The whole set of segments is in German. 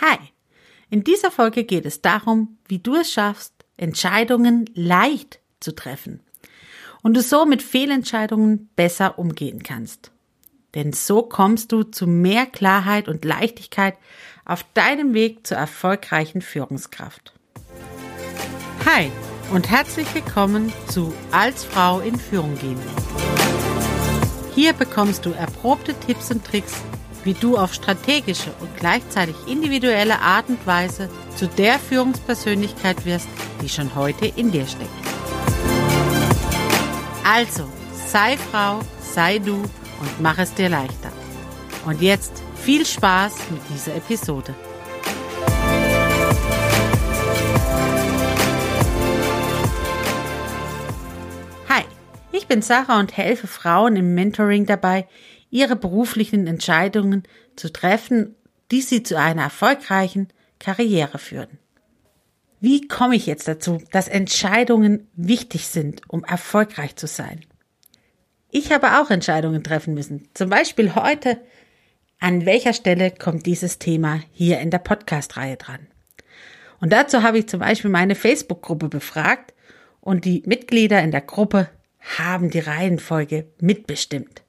Hi! In dieser Folge geht es darum, wie du es schaffst, Entscheidungen leicht zu treffen und du so mit Fehlentscheidungen besser umgehen kannst. Denn so kommst du zu mehr Klarheit und Leichtigkeit auf deinem Weg zur erfolgreichen Führungskraft. Hi und herzlich willkommen zu Als Frau in Führung gehen. Hier bekommst du erprobte Tipps und Tricks wie du auf strategische und gleichzeitig individuelle Art und Weise zu der Führungspersönlichkeit wirst, die schon heute in dir steckt. Also, sei Frau, sei du und mach es dir leichter. Und jetzt viel Spaß mit dieser Episode. Hi, ich bin Sarah und helfe Frauen im Mentoring dabei, ihre beruflichen Entscheidungen zu treffen, die sie zu einer erfolgreichen Karriere führen. Wie komme ich jetzt dazu, dass Entscheidungen wichtig sind, um erfolgreich zu sein? Ich habe auch Entscheidungen treffen müssen. Zum Beispiel heute, an welcher Stelle kommt dieses Thema hier in der Podcast-Reihe dran? Und dazu habe ich zum Beispiel meine Facebook-Gruppe befragt und die Mitglieder in der Gruppe haben die Reihenfolge mitbestimmt.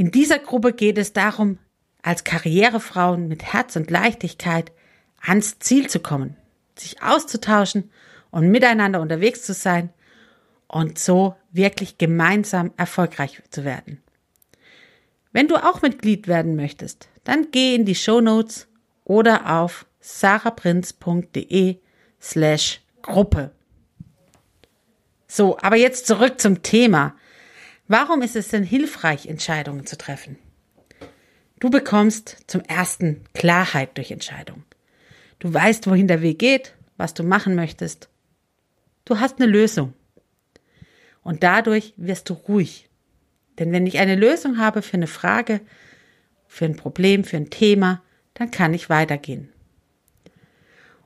In dieser Gruppe geht es darum, als Karrierefrauen mit Herz und Leichtigkeit ans Ziel zu kommen, sich auszutauschen und miteinander unterwegs zu sein und so wirklich gemeinsam erfolgreich zu werden. Wenn du auch Mitglied werden möchtest, dann geh in die Show Notes oder auf saraprinz.de slash Gruppe. So, aber jetzt zurück zum Thema. Warum ist es denn hilfreich, Entscheidungen zu treffen? Du bekommst zum ersten Klarheit durch Entscheidungen. Du weißt, wohin der Weg geht, was du machen möchtest. Du hast eine Lösung. Und dadurch wirst du ruhig. Denn wenn ich eine Lösung habe für eine Frage, für ein Problem, für ein Thema, dann kann ich weitergehen.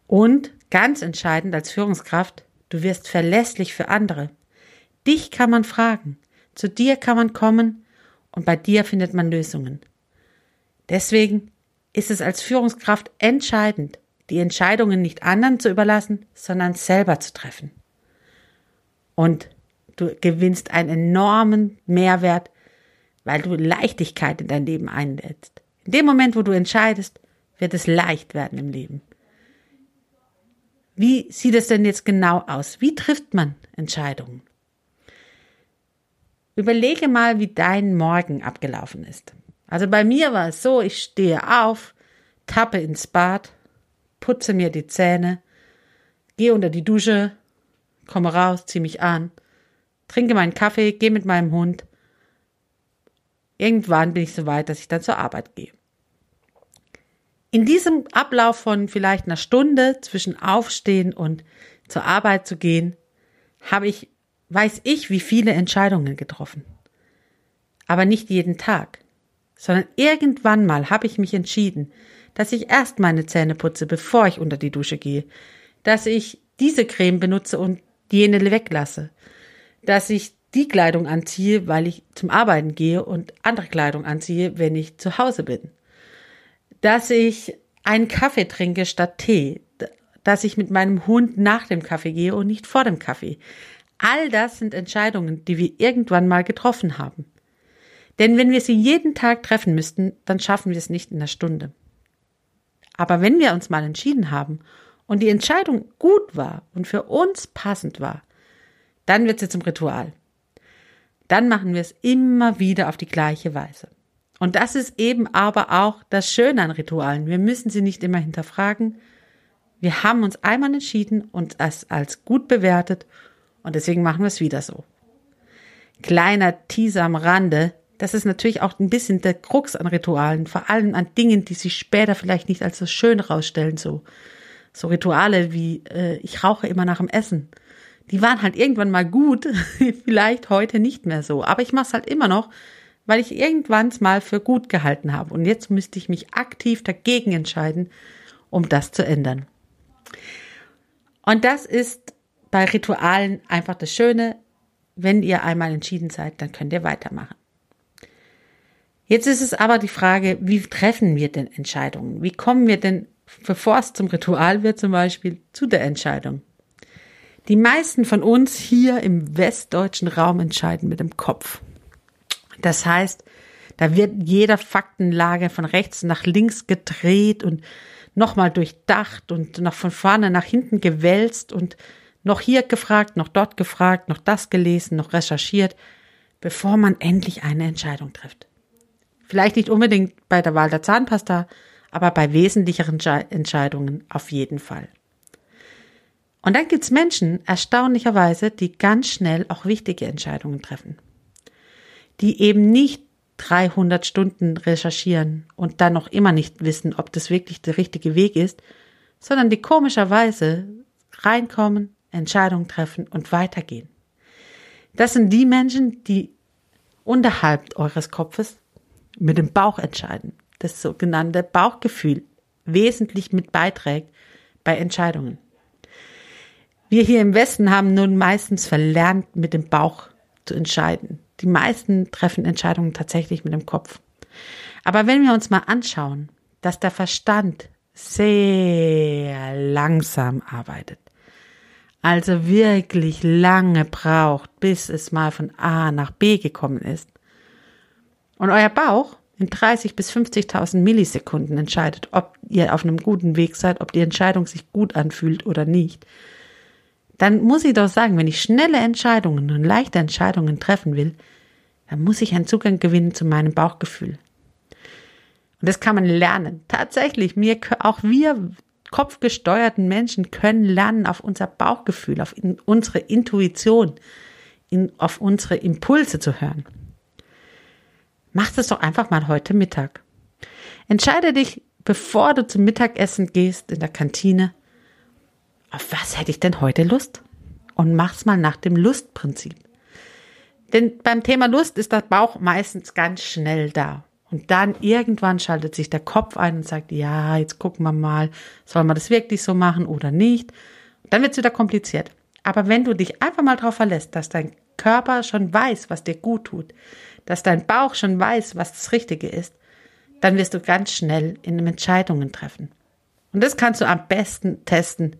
Und ganz entscheidend als Führungskraft, du wirst verlässlich für andere. Dich kann man fragen. Zu dir kann man kommen und bei dir findet man Lösungen. Deswegen ist es als Führungskraft entscheidend, die Entscheidungen nicht anderen zu überlassen, sondern selber zu treffen. Und du gewinnst einen enormen Mehrwert, weil du Leichtigkeit in dein Leben einlädst. In dem Moment, wo du entscheidest, wird es leicht werden im Leben. Wie sieht es denn jetzt genau aus? Wie trifft man Entscheidungen? Überlege mal, wie dein Morgen abgelaufen ist. Also bei mir war es so, ich stehe auf, tappe ins Bad, putze mir die Zähne, gehe unter die Dusche, komme raus, ziehe mich an, trinke meinen Kaffee, gehe mit meinem Hund. Irgendwann bin ich so weit, dass ich dann zur Arbeit gehe. In diesem Ablauf von vielleicht einer Stunde zwischen Aufstehen und zur Arbeit zu gehen, habe ich weiß ich, wie viele Entscheidungen getroffen. Aber nicht jeden Tag, sondern irgendwann mal habe ich mich entschieden, dass ich erst meine Zähne putze, bevor ich unter die Dusche gehe, dass ich diese Creme benutze und jene weglasse, dass ich die Kleidung anziehe, weil ich zum Arbeiten gehe und andere Kleidung anziehe, wenn ich zu Hause bin, dass ich einen Kaffee trinke statt Tee, dass ich mit meinem Hund nach dem Kaffee gehe und nicht vor dem Kaffee, All das sind Entscheidungen, die wir irgendwann mal getroffen haben. Denn wenn wir sie jeden Tag treffen müssten, dann schaffen wir es nicht in einer Stunde. Aber wenn wir uns mal entschieden haben und die Entscheidung gut war und für uns passend war, dann wird sie zum Ritual. Dann machen wir es immer wieder auf die gleiche Weise. Und das ist eben aber auch das Schöne an Ritualen. Wir müssen sie nicht immer hinterfragen. Wir haben uns einmal entschieden und es als gut bewertet und deswegen machen wir es wieder so. Kleiner Teaser am Rande. Das ist natürlich auch ein bisschen der Krux an Ritualen, vor allem an Dingen, die sich später vielleicht nicht als so schön rausstellen, so, so Rituale wie, äh, ich rauche immer nach dem Essen. Die waren halt irgendwann mal gut, vielleicht heute nicht mehr so. Aber ich mache es halt immer noch, weil ich irgendwann es mal für gut gehalten habe. Und jetzt müsste ich mich aktiv dagegen entscheiden, um das zu ändern. Und das ist bei Ritualen einfach das Schöne, wenn ihr einmal entschieden seid, dann könnt ihr weitermachen. Jetzt ist es aber die Frage, wie treffen wir denn Entscheidungen? Wie kommen wir denn, bevor es zum Ritual wird zum Beispiel, zu der Entscheidung? Die meisten von uns hier im westdeutschen Raum entscheiden mit dem Kopf. Das heißt, da wird jeder Faktenlage von rechts nach links gedreht und nochmal durchdacht und noch von vorne nach hinten gewälzt und noch hier gefragt, noch dort gefragt, noch das gelesen, noch recherchiert, bevor man endlich eine Entscheidung trifft. Vielleicht nicht unbedingt bei der Wahl der Zahnpasta, aber bei wesentlicheren Entscheidungen auf jeden Fall. Und dann gibt's Menschen, erstaunlicherweise, die ganz schnell auch wichtige Entscheidungen treffen. Die eben nicht 300 Stunden recherchieren und dann noch immer nicht wissen, ob das wirklich der richtige Weg ist, sondern die komischerweise reinkommen, Entscheidungen treffen und weitergehen. Das sind die Menschen, die unterhalb eures Kopfes mit dem Bauch entscheiden. Das sogenannte Bauchgefühl wesentlich mit beiträgt bei Entscheidungen. Wir hier im Westen haben nun meistens verlernt, mit dem Bauch zu entscheiden. Die meisten treffen Entscheidungen tatsächlich mit dem Kopf. Aber wenn wir uns mal anschauen, dass der Verstand sehr langsam arbeitet, also wirklich lange braucht, bis es mal von A nach B gekommen ist, und euer Bauch in 30 bis 50.000 Millisekunden entscheidet, ob ihr auf einem guten Weg seid, ob die Entscheidung sich gut anfühlt oder nicht, dann muss ich doch sagen, wenn ich schnelle Entscheidungen und leichte Entscheidungen treffen will, dann muss ich einen Zugang gewinnen zu meinem Bauchgefühl. Und das kann man lernen. Tatsächlich, mir, auch wir kopfgesteuerten Menschen können lernen, auf unser Bauchgefühl, auf unsere Intuition, in, auf unsere Impulse zu hören. Mach das doch einfach mal heute Mittag. Entscheide dich, bevor du zum Mittagessen gehst in der Kantine, auf was hätte ich denn heute Lust? Und mach's mal nach dem Lustprinzip. Denn beim Thema Lust ist der Bauch meistens ganz schnell da. Und dann irgendwann schaltet sich der Kopf ein und sagt, ja, jetzt gucken wir mal, soll man das wirklich so machen oder nicht? Dann wird's wieder kompliziert. Aber wenn du dich einfach mal darauf verlässt, dass dein Körper schon weiß, was dir gut tut, dass dein Bauch schon weiß, was das Richtige ist, dann wirst du ganz schnell in Entscheidungen treffen. Und das kannst du am besten testen,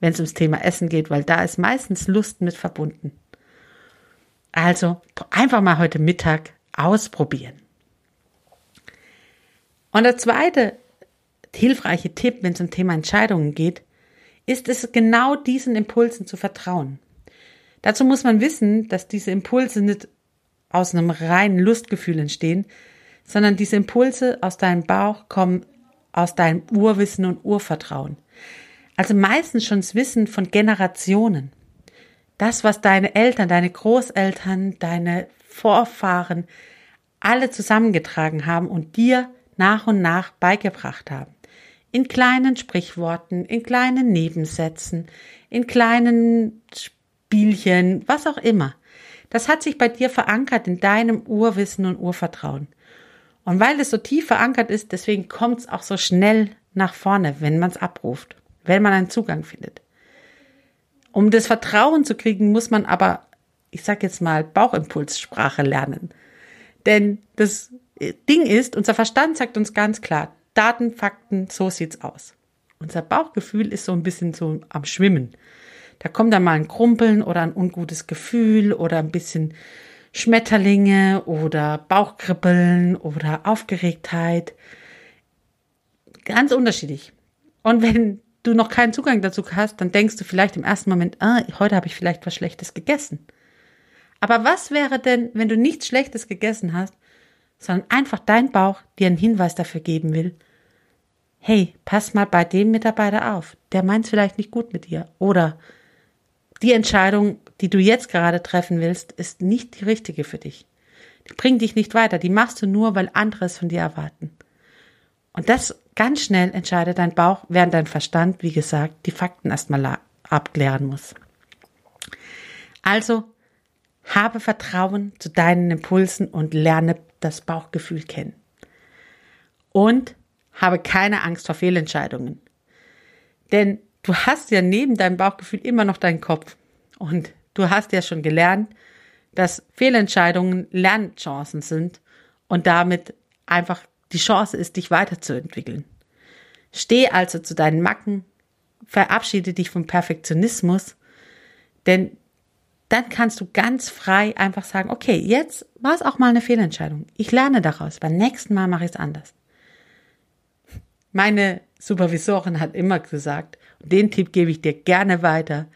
wenn es ums Thema Essen geht, weil da ist meistens Lust mit verbunden. Also einfach mal heute Mittag ausprobieren. Und der zweite hilfreiche Tipp, wenn es um Thema Entscheidungen geht, ist es genau diesen Impulsen zu vertrauen. Dazu muss man wissen, dass diese Impulse nicht aus einem reinen Lustgefühl entstehen, sondern diese Impulse aus deinem Bauch kommen aus deinem Urwissen und Urvertrauen. Also meistens schon das Wissen von Generationen. Das, was deine Eltern, deine Großeltern, deine Vorfahren alle zusammengetragen haben und dir nach und nach beigebracht haben. In kleinen Sprichworten, in kleinen Nebensätzen, in kleinen Spielchen, was auch immer. Das hat sich bei dir verankert in deinem Urwissen und Urvertrauen. Und weil es so tief verankert ist, deswegen kommt es auch so schnell nach vorne, wenn man es abruft, wenn man einen Zugang findet. Um das Vertrauen zu kriegen, muss man aber, ich sag jetzt mal, Bauchimpulssprache lernen. Denn das Ding ist, unser Verstand sagt uns ganz klar, Daten, Fakten, so sieht's aus. Unser Bauchgefühl ist so ein bisschen so am Schwimmen. Da kommt dann mal ein Krumpeln oder ein ungutes Gefühl oder ein bisschen Schmetterlinge oder Bauchkribbeln oder Aufgeregtheit. Ganz unterschiedlich. Und wenn du noch keinen Zugang dazu hast, dann denkst du vielleicht im ersten Moment, ah, heute habe ich vielleicht was Schlechtes gegessen. Aber was wäre denn, wenn du nichts Schlechtes gegessen hast, sondern einfach dein Bauch dir einen Hinweis dafür geben will, hey, pass mal bei dem Mitarbeiter auf, der meint es vielleicht nicht gut mit dir. Oder die Entscheidung, die du jetzt gerade treffen willst, ist nicht die richtige für dich. Die bringt dich nicht weiter. Die machst du nur, weil andere es von dir erwarten. Und das ganz schnell entscheidet dein Bauch, während dein Verstand, wie gesagt, die Fakten erstmal abklären muss. Also habe Vertrauen zu deinen Impulsen und lerne das Bauchgefühl kennen. Und habe keine Angst vor Fehlentscheidungen. Denn du hast ja neben deinem Bauchgefühl immer noch deinen Kopf. Und du hast ja schon gelernt, dass Fehlentscheidungen Lernchancen sind und damit einfach die Chance ist, dich weiterzuentwickeln. Steh also zu deinen Macken, verabschiede dich vom Perfektionismus, denn dann kannst du ganz frei einfach sagen, okay, jetzt war es auch mal eine Fehlentscheidung. Ich lerne daraus. Beim nächsten Mal mache ich es anders. Meine Supervisorin hat immer gesagt, und den Tipp gebe ich dir gerne weiter,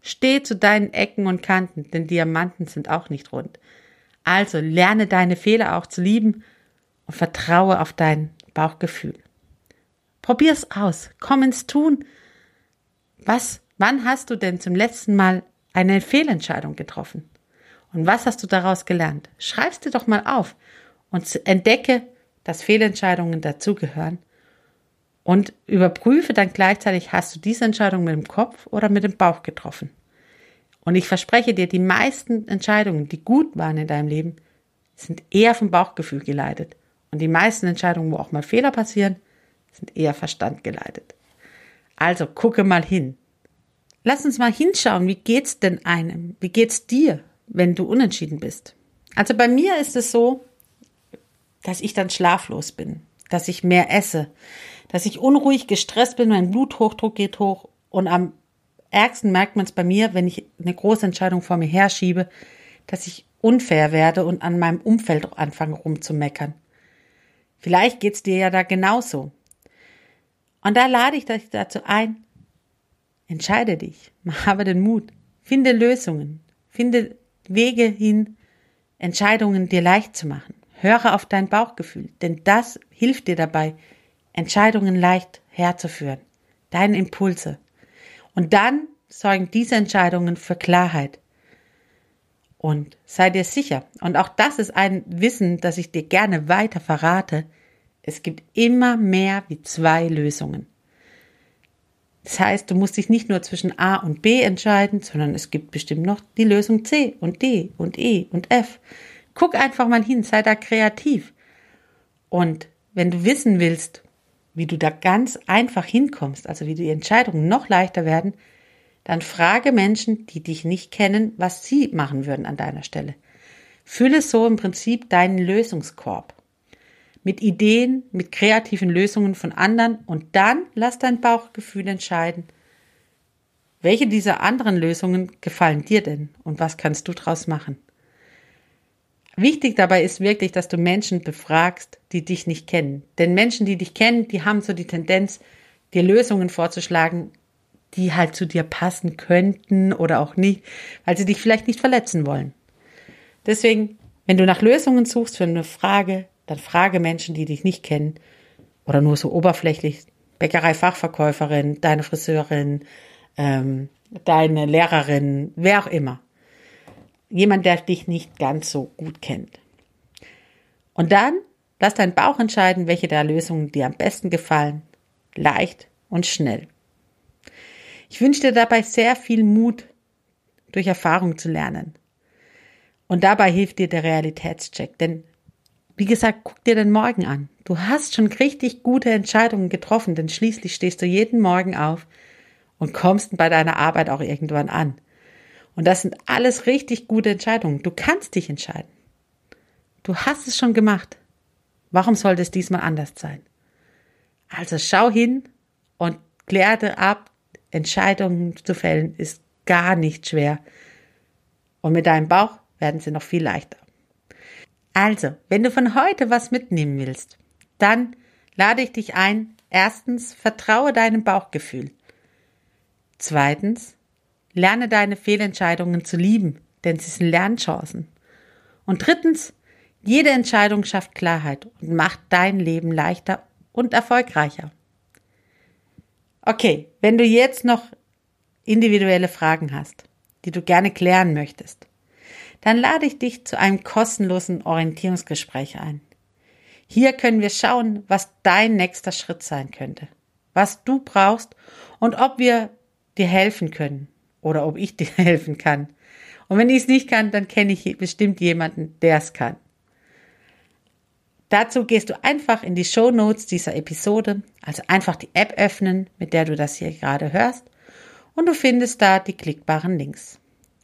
steh zu deinen Ecken und Kanten, denn Diamanten sind auch nicht rund. Also lerne deine Fehler auch zu lieben und vertraue auf dein Bauchgefühl. Probier's aus, komm ins Tun. Was, wann hast du denn zum letzten Mal eine Fehlentscheidung getroffen? Und was hast du daraus gelernt? Schreib's dir doch mal auf und entdecke, dass Fehlentscheidungen dazugehören und überprüfe dann gleichzeitig, hast du diese Entscheidung mit dem Kopf oder mit dem Bauch getroffen? Und ich verspreche dir, die meisten Entscheidungen, die gut waren in deinem Leben, sind eher vom Bauchgefühl geleitet. Und die meisten Entscheidungen, wo auch mal Fehler passieren, sind eher Verstand geleitet. Also gucke mal hin. Lass uns mal hinschauen, wie geht's denn einem? Wie geht's dir, wenn du unentschieden bist? Also bei mir ist es so, dass ich dann schlaflos bin, dass ich mehr esse, dass ich unruhig, gestresst bin, mein Bluthochdruck geht hoch und am ärgsten merkt man es bei mir, wenn ich eine große Entscheidung vor mir herschiebe, dass ich unfair werde und an meinem Umfeld anfange rumzumeckern. Vielleicht geht's dir ja da genauso. Und da lade ich dich dazu ein, entscheide dich, habe den Mut, finde Lösungen, finde Wege hin, Entscheidungen dir leicht zu machen. Höre auf dein Bauchgefühl, denn das hilft dir dabei, Entscheidungen leicht herzuführen, deine Impulse. Und dann sorgen diese Entscheidungen für Klarheit. Und sei dir sicher, und auch das ist ein Wissen, das ich dir gerne weiter verrate, es gibt immer mehr wie zwei Lösungen. Das heißt, du musst dich nicht nur zwischen A und B entscheiden, sondern es gibt bestimmt noch die Lösung C und D und E und F. Guck einfach mal hin, sei da kreativ. Und wenn du wissen willst, wie du da ganz einfach hinkommst, also wie die Entscheidungen noch leichter werden, dann frage Menschen, die dich nicht kennen, was sie machen würden an deiner Stelle. Fülle so im Prinzip deinen Lösungskorb mit Ideen, mit kreativen Lösungen von anderen und dann lass dein Bauchgefühl entscheiden, welche dieser anderen Lösungen gefallen dir denn und was kannst du draus machen. Wichtig dabei ist wirklich, dass du Menschen befragst, die dich nicht kennen. Denn Menschen, die dich kennen, die haben so die Tendenz, dir Lösungen vorzuschlagen, die halt zu dir passen könnten oder auch nicht, weil sie dich vielleicht nicht verletzen wollen. Deswegen, wenn du nach Lösungen suchst für eine Frage, dann frage Menschen, die dich nicht kennen oder nur so oberflächlich, Bäckerei-Fachverkäuferin, deine Friseurin, ähm, deine Lehrerin, wer auch immer jemand, der dich nicht ganz so gut kennt. Und dann lass dein Bauch entscheiden, welche der Lösungen dir am besten gefallen. Leicht und schnell. Ich wünsche dir dabei sehr viel Mut, durch Erfahrung zu lernen. Und dabei hilft dir der Realitätscheck. Denn, wie gesagt, guck dir den Morgen an. Du hast schon richtig gute Entscheidungen getroffen, denn schließlich stehst du jeden Morgen auf und kommst bei deiner Arbeit auch irgendwann an. Und das sind alles richtig gute Entscheidungen. Du kannst dich entscheiden. Du hast es schon gemacht. Warum sollte es diesmal anders sein? Also schau hin und kläre ab, Entscheidungen zu fällen ist gar nicht schwer. Und mit deinem Bauch werden sie noch viel leichter. Also, wenn du von heute was mitnehmen willst, dann lade ich dich ein. Erstens, vertraue deinem Bauchgefühl. Zweitens, Lerne deine Fehlentscheidungen zu lieben, denn sie sind Lernchancen. Und drittens, jede Entscheidung schafft Klarheit und macht dein Leben leichter und erfolgreicher. Okay, wenn du jetzt noch individuelle Fragen hast, die du gerne klären möchtest, dann lade ich dich zu einem kostenlosen Orientierungsgespräch ein. Hier können wir schauen, was dein nächster Schritt sein könnte, was du brauchst und ob wir dir helfen können oder ob ich dir helfen kann. Und wenn ich es nicht kann, dann kenne ich bestimmt jemanden, der es kann. Dazu gehst du einfach in die Show Notes dieser Episode, also einfach die App öffnen, mit der du das hier gerade hörst, und du findest da die klickbaren Links.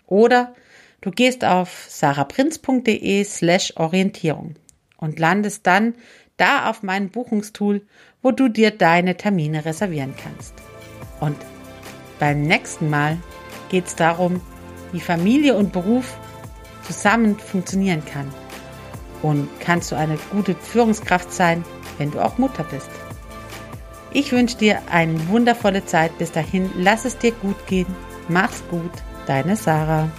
Oder du gehst auf saraprinz.de slash Orientierung und landest dann da auf mein Buchungstool, wo du dir deine Termine reservieren kannst. Und beim nächsten Mal geht es darum, wie Familie und Beruf zusammen funktionieren kann. Und kannst du eine gute Führungskraft sein, wenn du auch Mutter bist. Ich wünsche dir eine wundervolle Zeit. Bis dahin, lass es dir gut gehen. Mach's gut. Deine Sarah.